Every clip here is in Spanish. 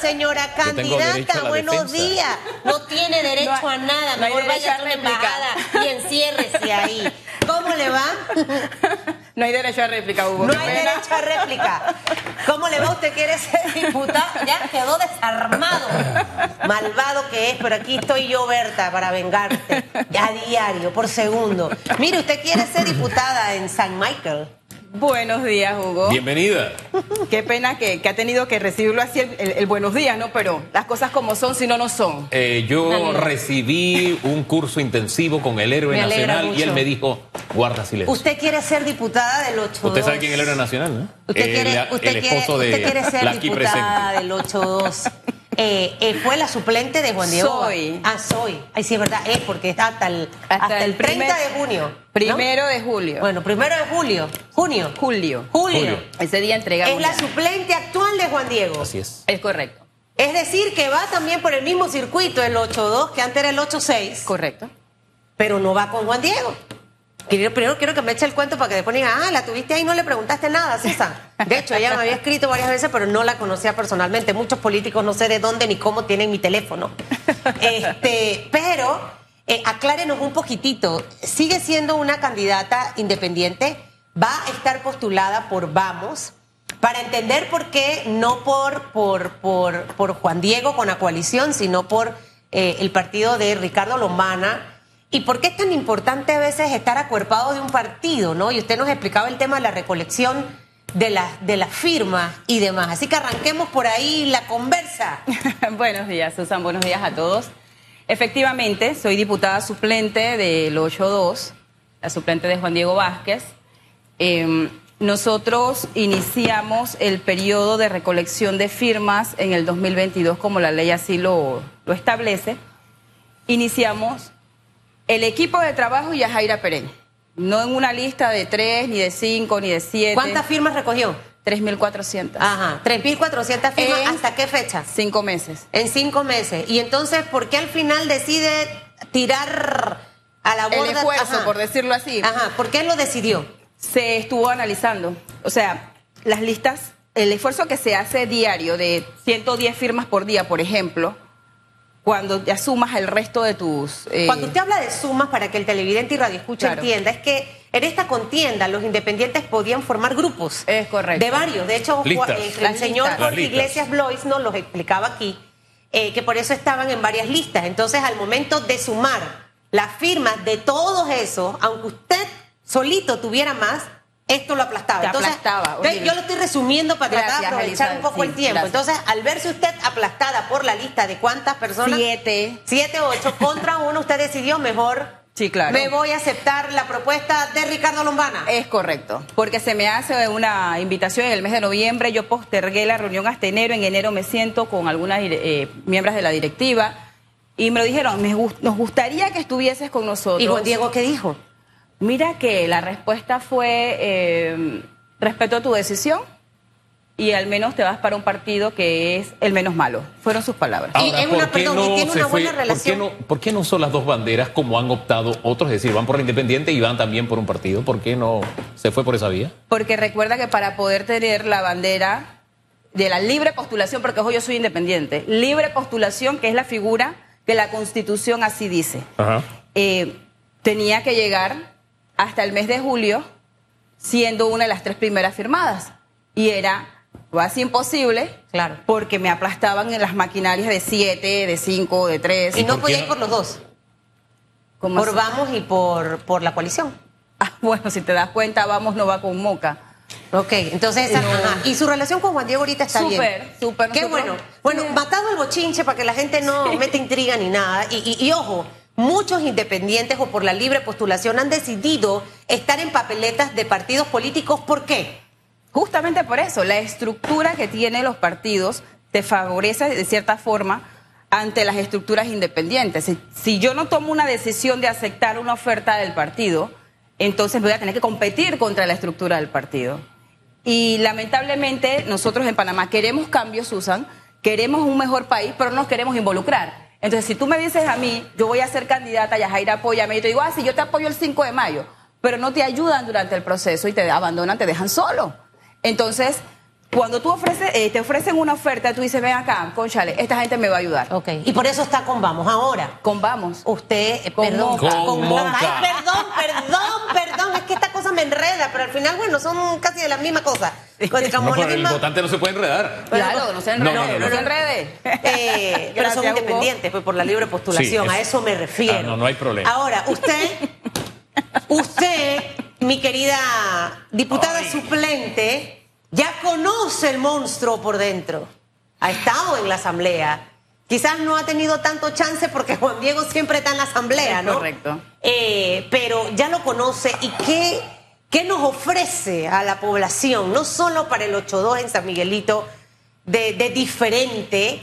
señora candidata, buenos días. No tiene derecho a nada, mejor vaya a la embajada y enciérrese ahí. ¿Cómo le va? No hay derecho a réplica, Hugo. No hay derecho a réplica. ¿Cómo le va? ¿Usted quiere ser diputado? Ya quedó desarmado. Malvado que es, pero aquí estoy yo, Berta, para vengarte. A diario, por segundo. Mire, usted quiere ser diputada en San Michael. Buenos días, Hugo. Bienvenida. Qué pena que, ha tenido que recibirlo así el, buenos días, ¿no? Pero las cosas como son, si no, no son. Eh, yo recibí un curso intensivo con el héroe nacional y él me dijo, guarda silencio. Usted quiere ser diputada del 82. Usted sabe quién es el héroe nacional, ¿no? Usted quiere, usted el esposo de quiere ser diputada del 82. Eh, eh, fue la suplente de Juan Diego. Soy. Ah, soy. Ay, sí, es verdad, es porque está hasta el, hasta, el 30 de junio. Primero de julio. Bueno, primero de julio. Junio. Julio. Julio. Ese día entregamos. Es la suplente actual de Juan Diego. Así es. Es correcto. Es decir, que va también por el mismo circuito, el 8-2, que antes era el 8-6. Correcto. Pero no va con Juan Diego. Primero quiero que me eche el cuento para que después diga, ah, la tuviste ahí no le preguntaste nada, Susan. De hecho, ella me había escrito varias veces, pero no la conocía personalmente. Muchos políticos no sé de dónde ni cómo tienen mi teléfono. Este, pero eh, aclárenos un poquitito. ¿Sigue siendo una candidata independiente? ¿Va a estar postulada por Vamos? Para entender por qué, no por, por, por, por Juan Diego con la coalición, sino por eh, el partido de Ricardo Lombana ¿Y por qué es tan importante a veces estar acuerpado de un partido, no? Y usted nos explicaba el tema de la recolección de las de la firmas y demás. Así que arranquemos por ahí la conversa. buenos días, Susan. Buenos días a todos. Efectivamente, soy diputada suplente del 8-2, la suplente de Juan Diego Vázquez. Em, nosotros iniciamos el periodo de recolección de firmas en el 2022, como la ley así lo, lo establece. Iniciamos el equipo de trabajo y a Jaira Perén. No en una lista de tres, ni de cinco, ni de siete. ¿Cuántas firmas recogió? 3.400. Ajá, 3.400 firmas. ¿Hasta qué fecha? Cinco meses. En cinco meses. Y entonces, ¿por qué al final decide tirar a la borda? El esfuerzo, por decirlo así. Ajá, ¿por qué lo decidió? Se estuvo analizando. O sea, las listas, el esfuerzo que se hace diario de 110 firmas por día, por ejemplo, cuando ya sumas el resto de tus... Eh, cuando usted habla de sumas, para que el televidente y radio escucha entienda, es que en esta contienda los independientes podían formar grupos. Es correcto. De varios. De hecho, eh, el señor Jorge Iglesias Blois nos los explicaba aquí, eh, que por eso estaban en varias listas. Entonces, al momento de sumar las firmas de todos esos, aunque usted solito tuviera más, esto lo aplastaba. Entonces, yo lo estoy resumiendo para tratar de aprovechar un poco el tiempo. Entonces, al verse usted aplastada por la lista de cuántas personas. Siete. Siete, ocho, contra uno, usted decidió mejor. Sí, claro. Me voy a aceptar la propuesta de Ricardo Lombana. Es correcto, porque se me hace una invitación en el mes de noviembre, yo postergué la reunión hasta enero, en enero me siento con algunas eh, miembros de la directiva y me lo dijeron, nos gustaría que estuvieses con nosotros. ¿Y Juan Diego qué dijo? Mira que la respuesta fue eh, respeto a tu decisión y al menos te vas para un partido que es el menos malo. Fueron sus palabras. y es una, tiene una buena relación. ¿por qué, no, ¿por qué, no, son las dos banderas como han optado otros? Es decir, van por la independiente y van también por un partido. ¿Por qué no se fue por esa vía? Porque recuerda que para poder tener la bandera de la libre postulación, porque hoy yo soy independiente, libre postulación, que es la figura que la Constitución así dice, eh, tenía que llegar hasta el mes de julio siendo una de las tres primeras firmadas. Y era casi imposible, claro. porque me aplastaban en las maquinarias de siete, de cinco, de tres. ¿Y, no podía ir por los dos? por Vamos y por, por la coalición. Ah, bueno, si te das cuenta, Vamos no va con Moca. Ok, entonces, y su relación con Juan Diego ahorita está bien. Súper, súper. Qué bueno. Bueno, matado el bochinche para que la gente no mete intriga ni nada. y ojo, muchos independientes o por la libre postulación han decidido estar en papeletas de partidos políticos. ¿Por qué? Justamente por eso, la estructura que tienen los partidos te favorece de cierta forma ante las estructuras independientes. Si, yo no tomo una decisión de aceptar una oferta del partido, entonces voy a tener que competir contra la estructura del partido. Y lamentablemente nosotros en Panamá queremos cambios, Susan, queremos un mejor país, pero no nos queremos involucrar. Entonces, si tú me dices a mí, yo voy a ser candidata, Yajaira, apóyame, y te digo, ah, sí, yo te apoyo el 5 de mayo, pero no te ayudan durante el proceso y te abandonan, te dejan solo. Entonces, Cuando tú ofreces, eh, te ofrecen una oferta, tú dices, ven acá, conchale, esta gente me va a ayudar. Ok. Y por eso está con Vamos. Ahora, Con vamos. usted, eh, Con perdón, Moca. Con Moca. Ay, perdón, perdón, perdón, es que esta cosa me enreda, pero al final, bueno, son casi de la misma cosa. Como No, la pero el misma- votante no se puede enredar. Claro, no se enrede, No, no, no, no, se no. enrede. Eh, pero son Gracias, Hugo. independientes, pues por la libre postulación, Sí, a es- eso me refiero. Ah, no, no hay problema. Ahora, usted, usted, mi querida diputada Ay. suplente, ya conoce el monstruo por dentro. Ha estado en la asamblea. Quizás no ha tenido tanto chance porque Juan Diego siempre está en la asamblea, ¿no? correcto. Eh, pero ya lo conoce y qué, qué nos ofrece a la población, no solo para el 8-2 en San Miguelito, de, de diferente,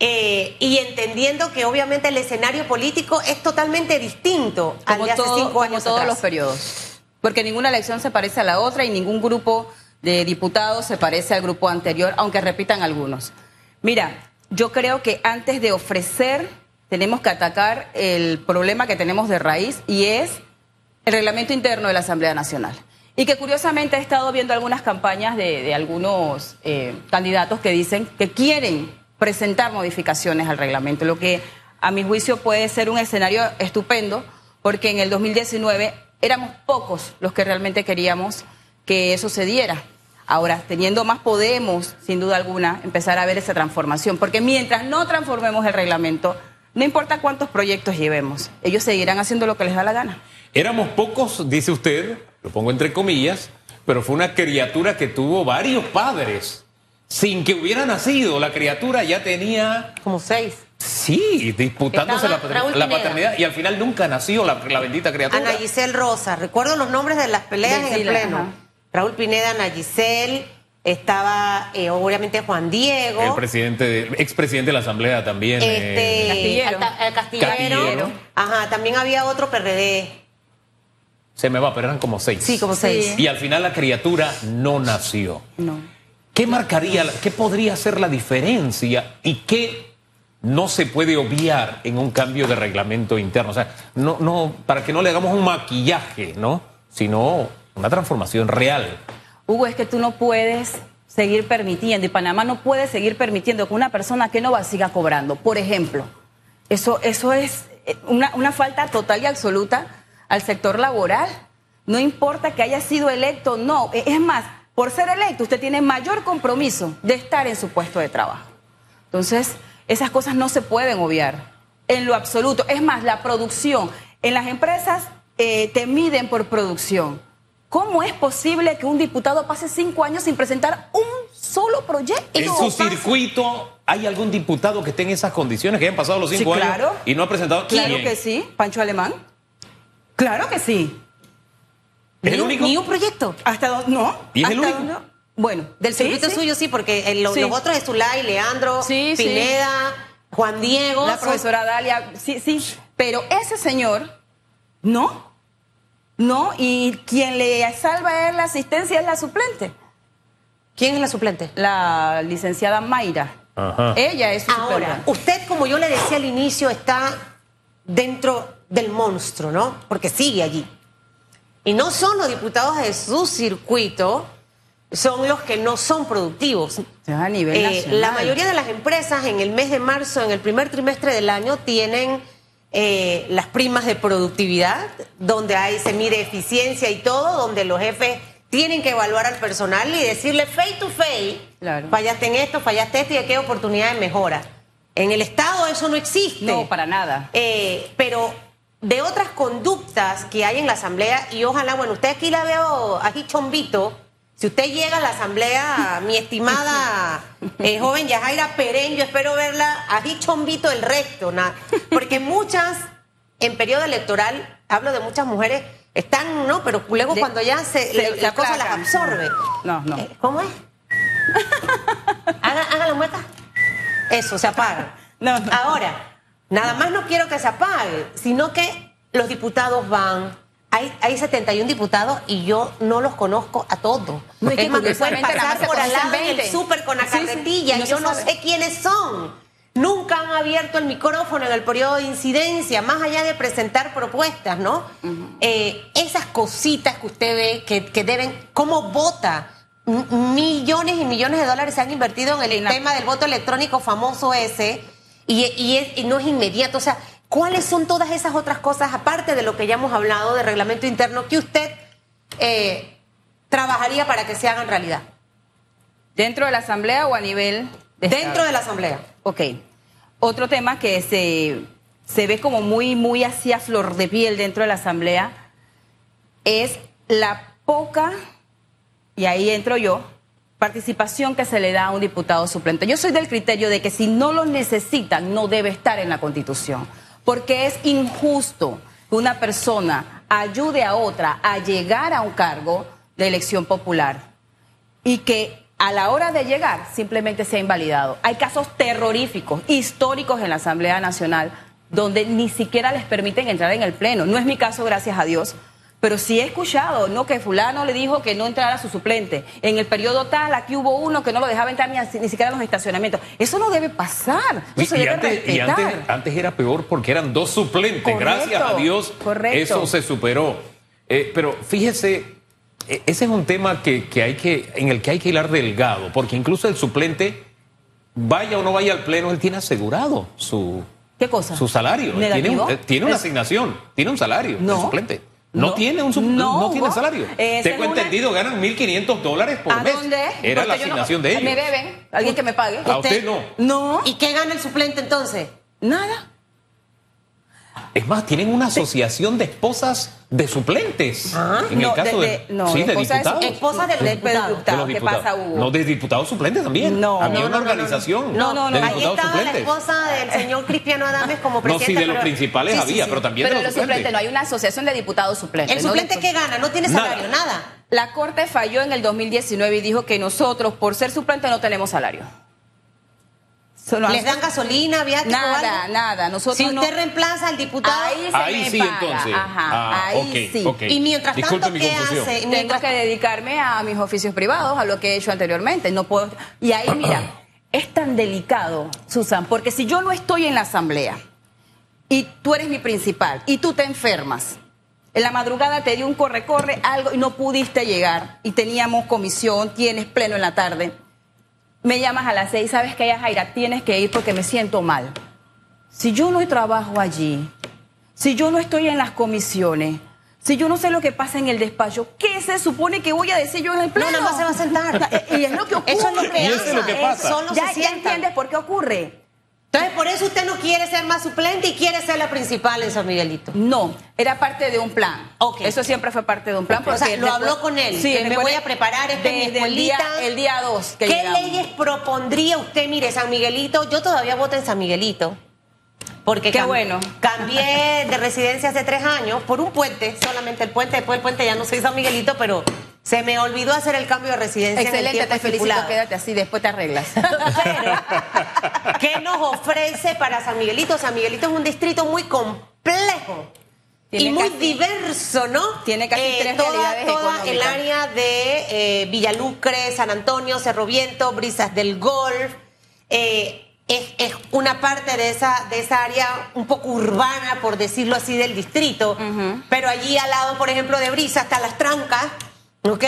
eh, y entendiendo que obviamente el escenario político es totalmente distinto al como, de hace todo- cinco como años todos atrás. los periodos. Porque ninguna elección se parece a la otra y ningún grupo de diputados se parece al grupo anterior, aunque repitan algunos. Mira, yo creo que antes de ofrecer tenemos que atacar el problema que tenemos de raíz y es el reglamento interno de la Asamblea Nacional. Y que curiosamente he estado viendo algunas campañas de, de algunos eh, candidatos que dicen que quieren presentar modificaciones al reglamento, lo que a mi juicio puede ser un escenario estupendo, porque en el 2019 éramos pocos los que realmente queríamos que eso se diera. Ahora, teniendo más, podemos, sin duda alguna, empezar a ver esa transformación, porque mientras no transformemos el reglamento, no importa cuántos proyectos llevemos, ellos seguirán haciendo lo que les da la gana. Éramos pocos, dice usted, lo pongo entre comillas, pero fue una criatura que tuvo varios padres. Sin que hubiera nacido, la criatura ya tenía, Como seis. sí, disputándose la, paternidad y al final nunca nació la, la bendita criatura. Ana Giselle Rosa, recuerdo los nombres de las peleas en el pleno. ajá. Raúl Pineda, Ana Giselle, estaba eh, obviamente Juan Diego. El presidente, de- expresidente de la Asamblea también. Este, eh, Castillero. Alta- eh, Castillero. Castillero. Ajá, también había otro PRD. se me va, pero eran como seis. Sí, como Sí. seis. Y al final la criatura no nació. No. ¿Qué marcaría, qué podría ser la diferencia y qué no se puede obviar en un cambio de reglamento interno? O sea, no, no, para que no le hagamos un maquillaje, ¿no? Sino una transformación real. Hugo, es que tú no puedes seguir permitiendo, y Panamá no puede seguir permitiendo que una persona que no va siga cobrando. Por ejemplo, eso, eso es eh, una, una falta total y absoluta al sector laboral. No importa que haya sido electo no. Eh, Es más, por ser electo, usted tiene mayor compromiso de estar en su puesto de trabajo. Entonces, esas cosas no se pueden obviar en lo absoluto. Es más, la producción. En las empresas eh, te miden por producción. ¿Cómo es posible que un diputado pase cinco años sin presentar un solo proyecto? En su circuito, ¿hay algún diputado que esté en esas condiciones, que hayan pasado los Sí, cinco años claro. y no ha presentado? Claro ¿Quién? que sí, Pancho Alemán. Claro que sí. ¿Es el Ni- único? Ni un proyecto. ¿Hasta dónde? No. ¿Y es el ¿Hasta único? Bueno, Del sí, circuito sí. suyo sí, porque el- lo- Sí. los otros es Zulay, Leandro, Sí, sí. Pineda, Juan Diego. La son- profesora Dalia, sí, sí. Pero ese señor, no. No, y quien le salva a él la asistencia es la suplente, ¿Quién es la suplente? la licenciada Mayra. Ajá. Ella es su Ahora, suplente. usted, como yo le decía al inicio, está dentro del monstruo, ¿no? Porque sigue allí. Y no son los diputados de su circuito, son los que no son productivos. A nivel Eh, nacional. la mayoría de las empresas en el mes de marzo, en el primer trimestre del año, tienen eh, las primas de productividad, donde ahí se mide eficiencia y todo, donde los jefes tienen que evaluar al personal y decirle face to face, Claro. fallaste en esto, fallaste esto y aquí hay oportunidad de mejora. En el Estado eso no existe. No, para nada. Eh, pero de otras conductas que hay en la Asamblea, y ojalá, bueno, usted aquí la veo, aquí chombito, si usted llega a la Asamblea, mi estimada eh, joven Yajaira Perén, yo espero verla aquí chombito el resto, na- porque muchas, en periodo electoral, hablo de muchas mujeres, están, ¿no? Pero luego De- cuando ya se, se- le- la cosa las absorbe. No, no. Eh, ¿Cómo es? haga, haga la mueca. Eso, se apaga. No, no. Ahora, nada más no quiero que se apague, sino que los diputados van. Hay, hay 71 diputados y yo no los conozco a todos. No, es que pueden pasar por al lado en el 20. súper con la Sí, sí, carretilla no y yo no sabe. sé quiénes son. Nunca han abierto el micrófono en el periodo de incidencia, más allá de presentar propuestas, ¿no? Eh, esas cositas que usted ve que, que deben, ¿cómo vota m- millones y millones de dólares se han invertido en el En la- tema del voto electrónico famoso ese y, y es- y no es inmediato. O sea, ¿cuáles son todas esas otras cosas, aparte de lo que ya hemos hablado de reglamento interno, que usted eh, trabajaría para que se hagan realidad? ¿Dentro de la Asamblea o a nivel de Dentro Estado? de la Asamblea. Ok. Otro tema que se, se ve como muy, muy así a flor de piel dentro de la Asamblea es la poca, y ahí entro yo, participación que se le da a un diputado suplente. Yo soy del criterio de que si no lo necesitan, no debe estar en la Constitución, porque es injusto que una persona ayude a otra a llegar a un cargo de elección popular y que a la hora de llegar simplemente sea invalidado. Hay casos terroríficos, históricos en la Asamblea Nacional, donde ni siquiera les permiten entrar en el Pleno. No es mi caso, gracias a Dios, pero sí he escuchado, ¿no? Que fulano le dijo que no entrara su suplente. En el periodo tal, aquí hubo uno que no lo dejaba entrar ni, a- ni siquiera a los estacionamientos. Eso no debe pasar. Eso Y, se y debe antes, y antes- antes era peor porque eran dos suplentes. Correcto, Gracias a Dios, correcto. eso se superó. Eh, pero fíjese, eh, ese es un tema que, que hay que, en el que hay que hilar delgado, porque incluso el suplente, vaya o no vaya al pleno, él tiene asegurado su, ¿Qué cosa? su salario. Eh, tiene una asignación, tiene un salario. el No. suplente. No, No. tiene un sup- No, no, tiene vos- salario. esa Tengo es una- entendido, ganan 1.500 dólares por ¿A mes. dónde? Era la Porque no- asignación de ellos. Me deben, alguien que me pague. A usted no. No, ¿Y qué gana el suplente entonces? nada. Es más, tienen una asociación de esposas de suplentes. En No, el caso de- de, de- no, sí, de diputados. esposa del De- diputado. de diputado. De los ¿Qué diputados. pasa, Hugo? No, de diputados suplentes también. No, Había no, una no, no, organización No, no, no. de Ahí diputados estaba la suplentes. esposa del señor Cristiano Adames como No, presidente. sí, de los pero- principales Sí, había, sí. pero también Pero de los los suplentes, no hay una asociación de diputados suplentes. ¿El no suplente qué gana? No tiene Nada. salario, nada. La Corte falló en el 2019 y dijo que nosotros, por ser suplente, no tenemos salario. Solo- ¿Les dan gasolina, viático Nada, algo? nada. Nosotros Si usted no- reemplaza al diputado Ahí se Ahí me sí, paga. entonces. Ajá, Ah, ahí sí. y mientras Disculpe tanto, mi ¿qué confusión. hace? Tengo Mientras- que dedicarme a mis oficios privados, a lo que he hecho anteriormente. No puedo. Y ahí, mira, es tan delicado, Susan, porque si yo no estoy en la asamblea y tú eres mi principal y tú te enfermas, en la madrugada te dio un corre-corre, algo y no pudiste llegar y teníamos comisión, tienes pleno en la tarde. Me llamas a las seis, sabes que ya Jaira, tienes que ir porque me siento mal. Si yo no trabajo allí, si yo no estoy en las comisiones, si yo no sé lo que pasa en el despacho, ¿qué se supone que voy a decir yo en el No, pleno? nada más se va a sentar. Y es lo que ocurre. Eso es lo que Y eso pasa. es lo que pasa. solo ya, se ya sienta. entiendes por qué ocurre. Entonces, por eso usted no quiere ser más suplente y quiere ser la principal en San Miguelito. No, era parte de un plan. Ok. Eso siempre fue parte de un plan. O sea, lo después- habló con él, que me voy de- a preparar, esta es mi el día, escuelita. el día 2 que ¿Qué llegamos. leyes propondría usted? Mire, San Miguelito, yo todavía voto en San Miguelito. Porque Qué bueno. cambié de residencia hace tres años por un puente, solamente el puente, después del puente ya no soy San Miguelito, pero se me olvidó hacer el cambio de residencia. en el Excelente, te felicito. Quédate así, después te arreglas. Pero, ¿qué nos ofrece para San Miguelito? San Miguelito es un distrito muy complejo Tiene y muy diverso, ¿no? tiene casi tres toda, realidades toda el área de eh, Villalucre, San Antonio, Cerro Viento, Brisas del Golf. eh, es, es una parte de esa, de esa área un poco urbana, por decirlo así, del distrito. Pero allí al lado, por ejemplo, de Brisas, está Las Trancas, ¿ok?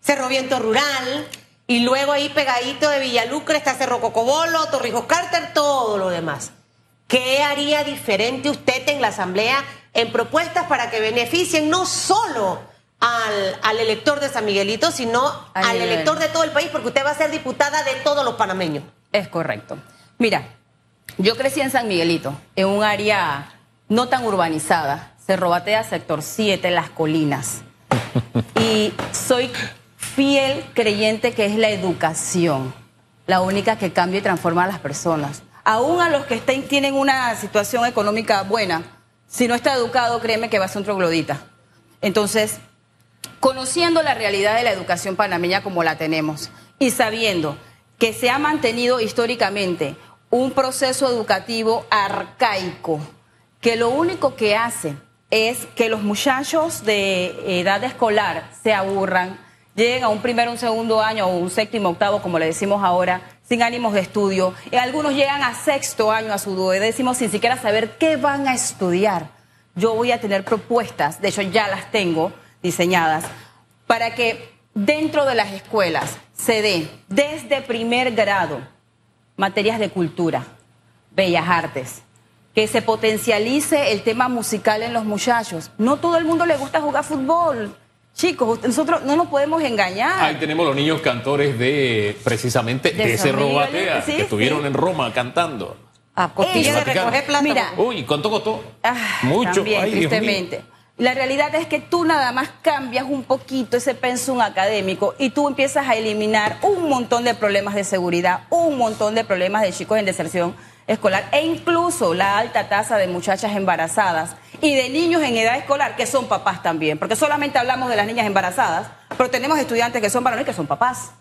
Cerro Viento Rural. Y luego ahí pegadito de Villalucre está Cerro Cocobolo, Torrijos Carter, todo lo demás. ¿Qué haría diferente usted en la Asamblea en propuestas para que beneficien no solo al, al elector de San Miguelito, sino al nivel. elector de todo el país, porque usted va a ser diputada de todos los panameños? Es correcto. Mira, yo crecí en San Miguelito, en un área no tan urbanizada, Cerro Batea, sector 7, Las Colinas. Y soy fiel creyente que es la educación la única que cambia y transforma a las personas. Aún a los que tienen una situación económica buena, si no está educado, créeme que va a ser un troglodita. Entonces, conociendo la realidad de la educación panameña como la tenemos y sabiendo que se ha mantenido históricamente un proceso educativo arcaico, que lo único que hace es que los muchachos de edad escolar se aburran, lleguen a un primero, un segundo año o un séptimo, octavo, como le decimos ahora, sin ánimos de estudio. Y algunos llegan a sexto año, a su duodécimo, sin siquiera saber qué van a estudiar. Yo voy a tener propuestas, de hecho ya las tengo diseñadas, para que dentro de las escuelas se dé desde primer grado materias de cultura, bellas artes, que se potencialice el tema musical en los muchachos. No todo el mundo le gusta jugar fútbol. Chicos, nosotros no nos podemos engañar. Ahí tenemos los niños cantores de precisamente de, De ese Robatea, sí, que estuvieron sí. en Roma cantando. A costilla de recoger plata. Mira, Uy, ¿cuánto costó? Ah, Mucho. También, Ay, tristemente. La realidad es que tú nada más cambias un poquito ese pensum académico y tú empiezas a eliminar un montón de problemas de seguridad, un montón de problemas de chicos en deserción escolar e incluso la alta tasa de muchachas embarazadas y de niños en edad escolar que son papás también, porque solamente hablamos de las niñas embarazadas, pero tenemos estudiantes que son varones que son papás.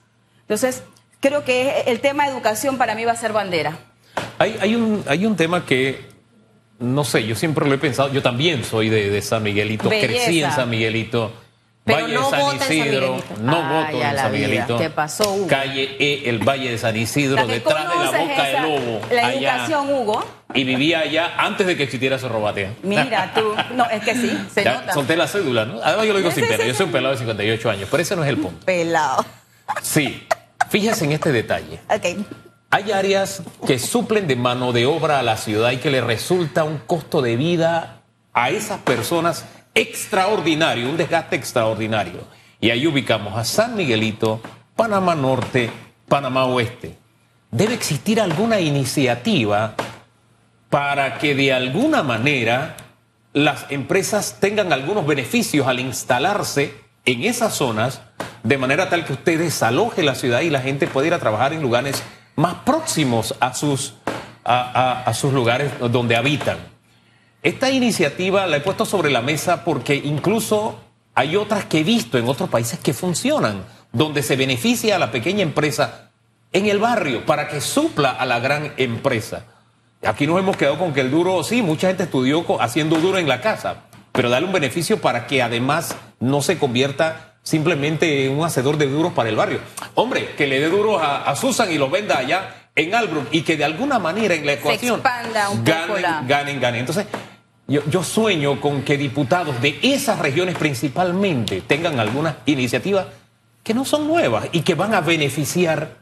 Entonces, creo que el tema de educación para mí va a ser bandera. Hay, hay, un, hay un tema que, no sé, yo siempre lo he pensado, yo también soy de, de San Miguelito, Belleza. crecí en San Miguelito. Pero Valle no de San Isidro, no voto en San. Miguelito. ¿Qué pasó, Hugo? Calle E, el Valle de San Isidro, detrás de la boca del lobo. La allá. educación, Hugo. Y vivía allá antes de que existiera ese robatea. Mira tú, no, es que sí, se Ya, nota. solté la cédula, ¿no? Además yo lo digo sin pena, yo soy un pelado de 58 años, pero ese no es el punto. Pelado. Sí, fíjese en este detalle. Ok. Hay áreas que suplen de mano de obra a la ciudad y que le resulta un costo de vida a esas personas extraordinario, un desgaste extraordinario. Y ahí ubicamos a San Miguelito, Panamá Norte, Panamá Oeste. Debe existir alguna iniciativa para que de alguna manera las empresas tengan algunos beneficios al instalarse en esas zonas, de manera tal que usted desaloje la ciudad y la gente pueda ir a trabajar en lugares más próximos a sus, a, a- a sus lugares donde habitan. Esta iniciativa la he puesto sobre la mesa porque incluso hay otras que he visto en otros países que funcionan, donde se beneficia a la pequeña empresa en el barrio para que supla a la gran empresa. Aquí nos hemos quedado con que el duro, sí, mucha gente estudió haciendo duro en la casa, pero darle un beneficio para que además no se convierta simplemente en un hacedor de duros para el barrio. Hombre, que le dé duros a, a Susan y los venda allá en Albrook y que de alguna manera en la ecuación expanda un poco ganen, la- ganen, ganen. Entonces, yo, yo sueño con que diputados de esas regiones principalmente tengan algunas iniciativas que no son nuevas y que van a beneficiar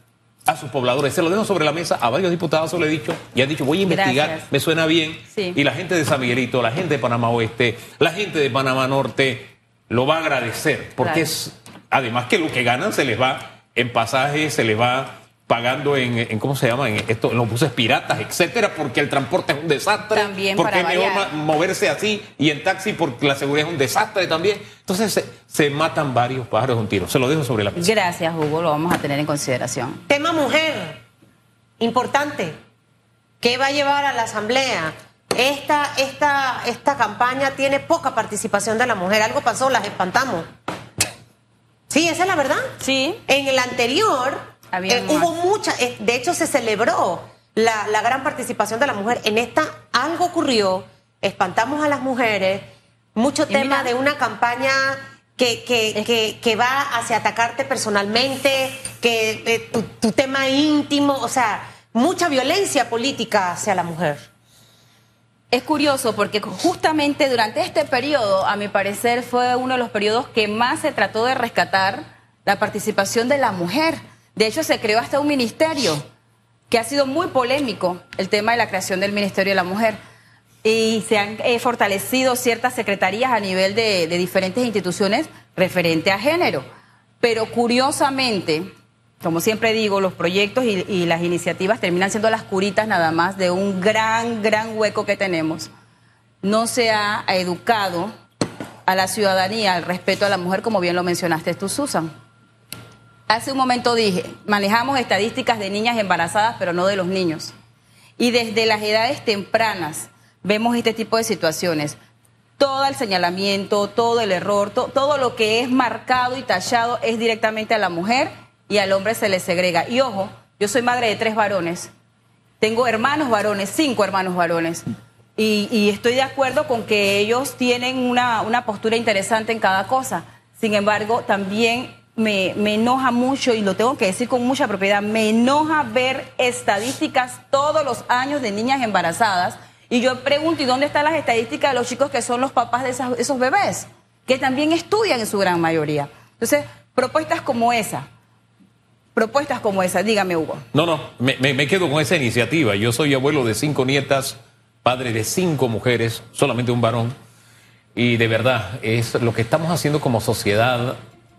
a sus pobladores. Se lo dejo sobre la mesa a varios diputados, se lo he dicho, y han dicho, voy a investigar, Gracias. me suena bien. Sí. Y la gente de San Miguelito, la gente de Panamá Oeste, la gente de Panamá Norte, lo va a agradecer, porque Claro. es, además que lo que ganan se les va en pasajes, se les va pagando en, en ¿cómo se llama? En, esto, en los buses piratas, etcétera, porque el transporte es un desastre. También porque para es mejor moverse así y en taxi porque la seguridad es un desastre también. Entonces se, se matan varios pájaros de un tiro. Se lo dejo sobre la mesa. Gracias, Hugo, lo vamos a tener en consideración. Tema mujer, importante. ¿Qué va a llevar a la asamblea? Esta, esta, esta campaña tiene poca participación de la mujer. Algo pasó, las espantamos. Sí, esa es la verdad. Sí. En el anterior Había eh, hubo mucha, eh, de hecho se celebró la, la gran participación de la mujer. En esta algo ocurrió, espantamos a las mujeres, mucho Y tema mira- de una campaña que, que, que, que va hacia atacarte personalmente, que eh, tu, tu tema íntimo, o sea, mucha violencia política hacia la mujer. Es curioso porque justamente durante este periodo, a mi parecer, fue uno de los periodos que más se trató de rescatar la participación de la mujer. De hecho, se creó hasta un ministerio que ha sido muy polémico, el tema de la creación del Ministerio de la Mujer. Y se han eh, fortalecido ciertas secretarías a nivel de, diferentes instituciones referente a género. Pero curiosamente, como siempre digo, los proyectos y, y las iniciativas terminan siendo las curitas nada más de un gran, gran hueco que tenemos. No se ha educado a la ciudadanía al respeto a la mujer, como bien lo mencionaste tú, Susan. Hace un momento dije, manejamos estadísticas de niñas embarazadas, pero no de los niños. Y desde las edades tempranas vemos este tipo de situaciones. Todo el señalamiento, todo el error, to- todo lo que es marcado y tachado es directamente a la mujer y al hombre se le segrega. Y ojo, yo soy madre de tres varones. Tengo hermanos varones, cinco hermanos varones. Y, y estoy de acuerdo con que ellos tienen una, una postura interesante en cada cosa. Sin embargo, también me, me enoja mucho, y lo tengo que decir con mucha propiedad, me enoja ver estadísticas todos los años de niñas embarazadas. Y yo pregunto, ¿y dónde están las estadísticas de los chicos que son los papás de esas- esos bebés? Que también estudian en su gran mayoría. Entonces, propuestas como esa. Propuestas como esa, dígame Hugo. No, no, me, me- me quedo con esa iniciativa. Yo soy abuelo de cinco nietas, padre de cinco mujeres, solamente un varón. Y de verdad, es lo que estamos haciendo como sociedad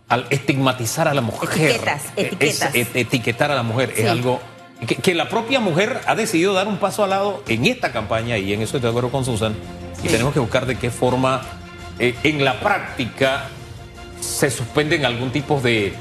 al estigmatizar a la mujer. Etiquetas, Es- etiquetas. et- etiquetar a la mujer Sí. es algo que, que la propia mujer ha decidido dar un paso al lado en esta campaña y en eso estoy de acuerdo con Susan. Y tenemos que buscar de qué forma eh, en la práctica se suspenden algún tipo de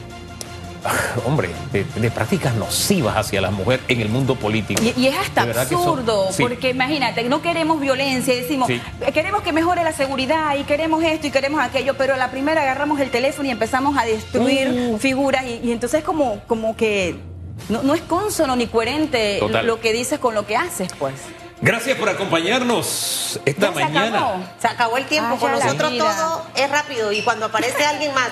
hombre, de, de prácticas nocivas hacia la mujer en el mundo político. Y, y es hasta absurdo, sí. porque imagínate, no queremos violencia, decimos, Sí. "Eh, queremos que mejore la seguridad y queremos esto y queremos aquello, pero a la primera agarramos el teléfono y empezamos a destruir Uh. figuras y, y entonces como, como que no, no es consono ni coherente Total. lo que dices con lo que haces, pues. Gracias por acompañarnos esta Ya se mañana. acabó. Se acabó el tiempo. Ah, Con nosotros todo es rápido y cuando aparece alguien más